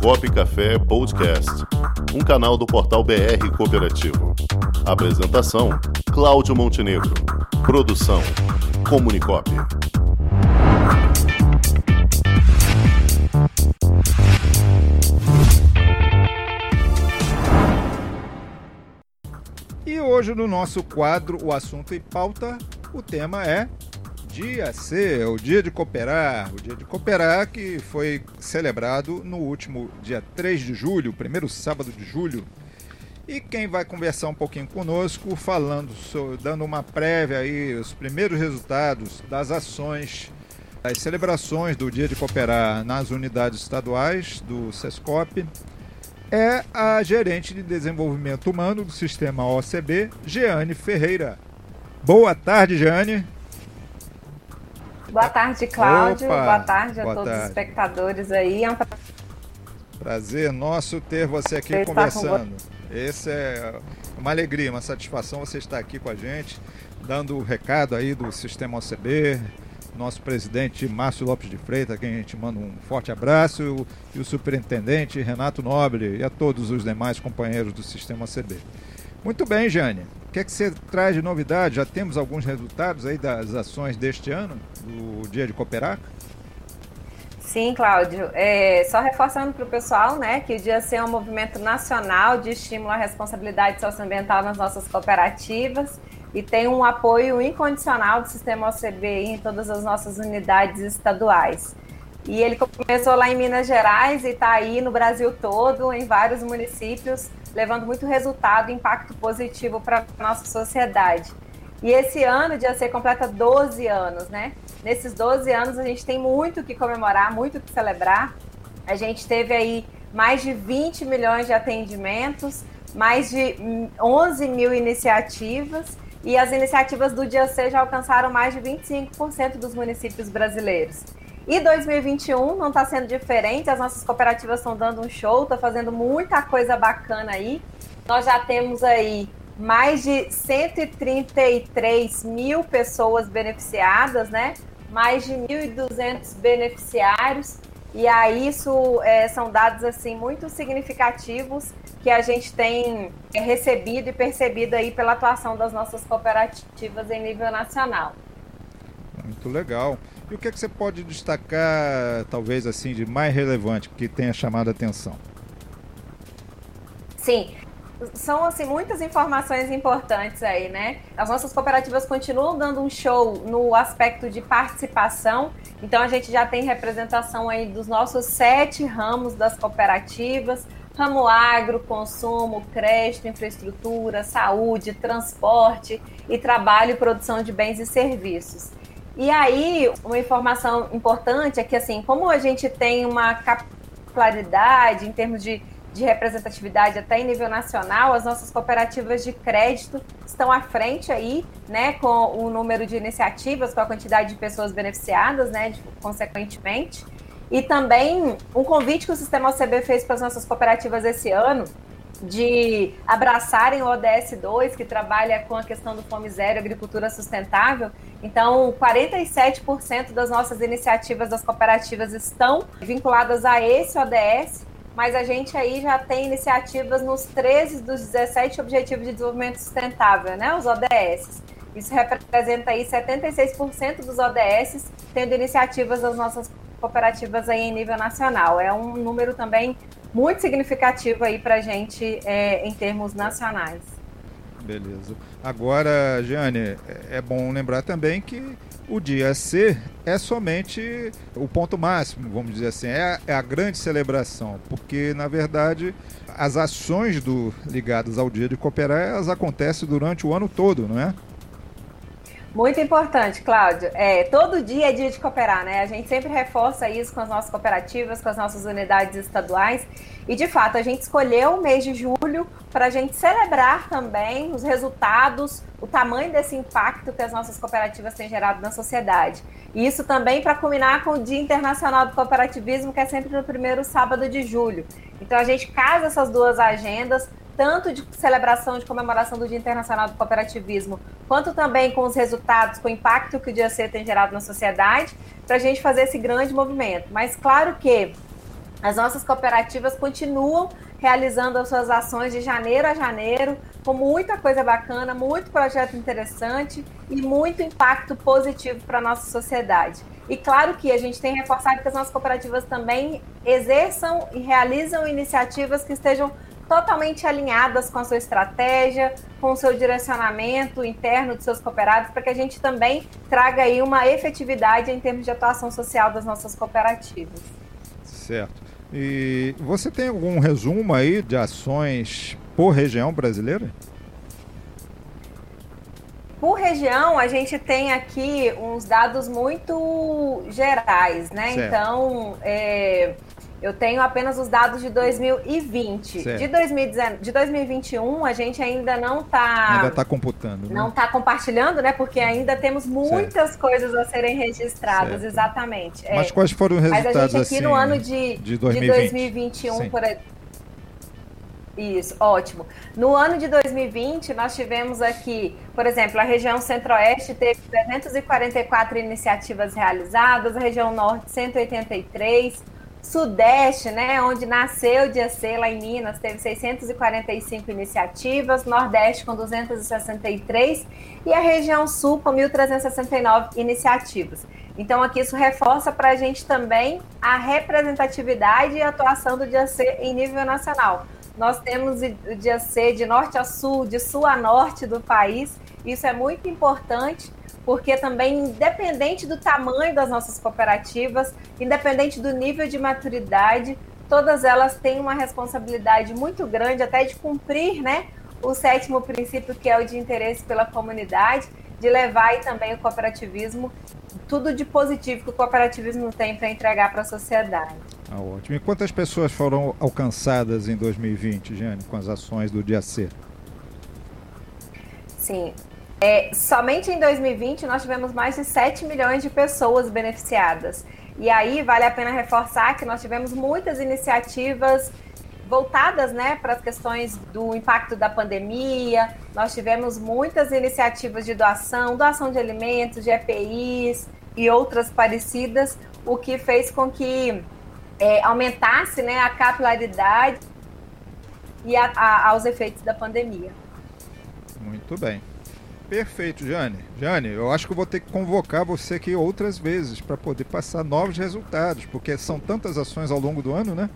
Comunicop Café Podcast, um canal do portal BR Cooperativo. Apresentação: Cláudio Montenegro. Produção: Comunicop. E hoje no nosso quadro O Assunto e Pauta, o tema é Dia C, o Dia de Cooperar. O Dia de Cooperar que foi celebrado no último dia 3 de julho, primeiro sábado de julho. E quem vai conversar um pouquinho conosco, falando, dando uma prévia aí, os primeiros resultados das ações, das celebrações do Dia de Cooperar nas unidades estaduais do SESCOP, é a gerente de desenvolvimento humano do sistema OCB, Jeane Ferreira. Boa tarde, Jeane. Boa tarde, Cláudio. Opa, boa tarde a boa todos tarde. os espectadores aí. É um prazer nosso ter você aqui você conversando. Esse é uma alegria, uma satisfação você estar aqui com a gente, dando o recado aí do Sistema OCB, nosso presidente Márcio Lopes de Freitas, a quem a gente manda um forte abraço, e o superintendente Renato Nobre e a todos os demais companheiros do Sistema OCB. Muito bem, Jane que é que você traz de novidade? Já temos alguns resultados aí das ações deste ano, do Dia de Cooperar? Sim, Cláudio. É, só reforçando para o pessoal né, que o Dia C é um movimento nacional de estímulo à responsabilidade socioambiental nas nossas cooperativas e tem um apoio incondicional do sistema OCB em todas as nossas unidades estaduais. E ele começou lá em Minas Gerais e está aí no Brasil todo, em vários municípios, levando muito resultado impacto positivo para a nossa sociedade. E esse ano, o Dia C completa 12 anos, né? Nesses 12 anos, a gente tem muito que comemorar, muito que celebrar. A gente teve aí mais de 20 milhões de atendimentos, mais de 11 mil iniciativas, e as iniciativas do Dia C já alcançaram mais de 25% dos municípios brasileiros. E 2021 não está sendo diferente, as nossas cooperativas estão dando um show, estão fazendo muita coisa bacana aí. Nós já temos aí mais de 133 mil pessoas beneficiadas, né? Mais de 1.200 beneficiários. E aí isso é, são dados assim muito significativos que a gente tem recebido e percebido aí pela atuação das nossas cooperativas em nível nacional. Muito legal. E o que, é que você pode destacar, talvez assim, de mais relevante que tenha chamado a atenção? Sim, são assim muitas informações importantes aí, né? As nossas cooperativas continuam dando um show no aspecto de participação. Então a gente já tem representação aí dos nossos sete ramos das cooperativas: ramo agro, consumo, crédito, infraestrutura, saúde, transporte e trabalho e produção de bens e serviços. E aí, uma informação importante é que, assim, como a gente tem uma capilaridade em termos de, de representatividade até em nível nacional, as nossas cooperativas de crédito estão à frente aí, né, com o número de iniciativas, com a quantidade de pessoas beneficiadas, né, de, consequentemente. E também um convite que o Sistema OCB fez para as nossas cooperativas esse ano, de abraçarem o ODS 2, que trabalha com a questão do fome zero agricultura sustentável. Então, 47% das nossas iniciativas das cooperativas estão vinculadas a esse ODS, mas a gente aí já tem iniciativas nos 13 dos 17 Objetivos de Desenvolvimento Sustentável, né, os ODS. Isso representa aí 76% dos ODS tendo iniciativas das nossas cooperativas aí em nível nacional. É um número também muito significativo aí para a gente é, em termos nacionais. Beleza. Agora, Jane, é bom lembrar também que o dia C é somente o ponto máximo, vamos dizer assim, é, é a grande celebração, porque na verdade as ações do, ligadas ao dia de cooperar elas acontecem durante o ano todo, não é? Muito importante, Cláudio. É, todo dia é dia de cooperar, né? A gente sempre reforça isso com as nossas cooperativas, com as nossas unidades estaduais. E, de fato, a gente escolheu o mês de julho para a gente celebrar também os resultados, o tamanho desse impacto que as nossas cooperativas têm gerado na sociedade. E isso também para culminar com o Dia Internacional do Cooperativismo, que é sempre no primeiro sábado de julho. Então, a gente casa essas duas agendas tanto de celebração de comemoração do Dia Internacional do Cooperativismo, quanto também com os resultados, com o impacto que o Dia C tem gerado na sociedade, para a gente fazer esse grande movimento. Mas claro que As nossas cooperativas continuam realizando as suas ações de janeiro a janeiro, com muita coisa bacana, muito projeto interessante e muito impacto positivo para a nossa sociedade. E claro que a gente tem reforçado que as nossas cooperativas também exerçam e realizam iniciativas que estejam totalmente alinhadas com a sua estratégia, com o seu direcionamento interno dos seus cooperados, para que a gente também traga aí uma efetividade em termos de atuação social das nossas cooperativas. Certo. E você tem algum resumo aí de ações por região brasileira? Por região, a gente tem aqui uns dados muito gerais, né? Certo. Então, é, eu tenho apenas os dados de 2020. De, 2019, de 2021, a gente ainda não está. Ainda está computando. Né? Não está compartilhando, né? Porque ainda temos muitas certo. coisas a serem registradas, certo. exatamente. Mas é. quais foram os resultados Mas a gente aqui assim, no ano de, de, 2020. de 2021, Sim. por isso, ótimo. No ano de 2020, nós tivemos aqui, por exemplo, a região Centro-Oeste teve 344 iniciativas realizadas, a região Norte 183, Sudeste, né, onde nasceu o Dia C, lá em Minas, teve 645 iniciativas, Nordeste com 263 e a região Sul com 1.369 iniciativas. Então, aqui isso reforça para a gente também a representatividade e atuação do Dia C em nível nacional. Nós temos o Dia C de norte a sul, de sul a norte do país, isso é muito importante porque também, independente do tamanho das nossas cooperativas, independente do nível de maturidade, todas elas têm uma responsabilidade muito grande, até de cumprir né, o sétimo princípio, que é o de interesse pela comunidade, de levar aí também o cooperativismo, tudo de positivo que o cooperativismo tem para entregar para a sociedade. Ah, ótimo. E quantas pessoas foram alcançadas em 2020, Jane, com as ações do Dia C? Sim, é, somente em 2020 nós tivemos mais de 7 milhões de pessoas beneficiadas. E aí vale a pena reforçar que nós tivemos muitas iniciativas voltadas né, para as questões do impacto da pandemia. Nós tivemos muitas iniciativas de doação, doação de alimentos, de EPIs e outras parecidas, o que fez com que é, aumentasse né, a capilaridade e a, a, aos efeitos da pandemia. Muito bem. Perfeito, Jane. Jane, eu acho que vou ter que convocar você aqui outras vezes para poder passar novos resultados, porque são tantas ações ao longo do ano, né?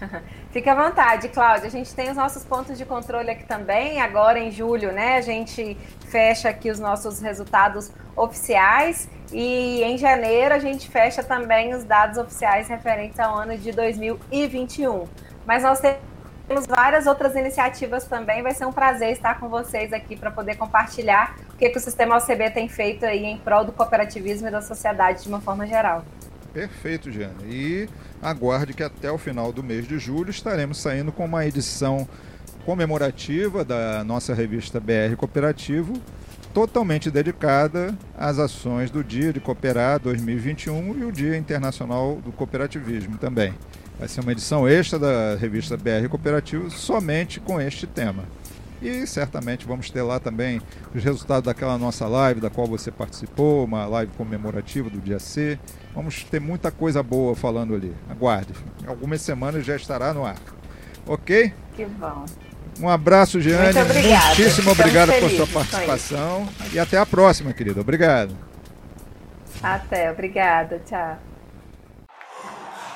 Fique à vontade, Cláudia. A gente tem os nossos pontos de controle aqui também. Agora em julho, né? A gente fecha aqui os nossos resultados oficiais e em janeiro a gente fecha também os dados oficiais referentes ao ano de 2021. Mas nós temos temos várias outras iniciativas também. Vai ser um prazer estar com vocês aqui para poder compartilhar o que, que o Sistema OCB tem feito aí em prol do cooperativismo e da sociedade de uma forma geral. Perfeito, Jana. E aguarde que até o final do mês de julho estaremos saindo com uma edição comemorativa da nossa revista BR Cooperativo, totalmente dedicada às ações do Dia de Cooperar 2021 e o Dia Internacional do Cooperativismo também. Vai ser uma edição extra da revista BR Cooperativo somente com este tema. E certamente vamos ter lá também os resultados daquela nossa live da qual você participou, uma live comemorativa do dia C. Vamos ter muita coisa boa falando ali. Aguarde. Em algumas semanas já estará no ar. Ok? Que bom. Um abraço, Jeane. Muito obrigada. Muitíssimo obrigado por sua participação. E até a próxima, querida. Obrigado. Até, obrigada. Tchau.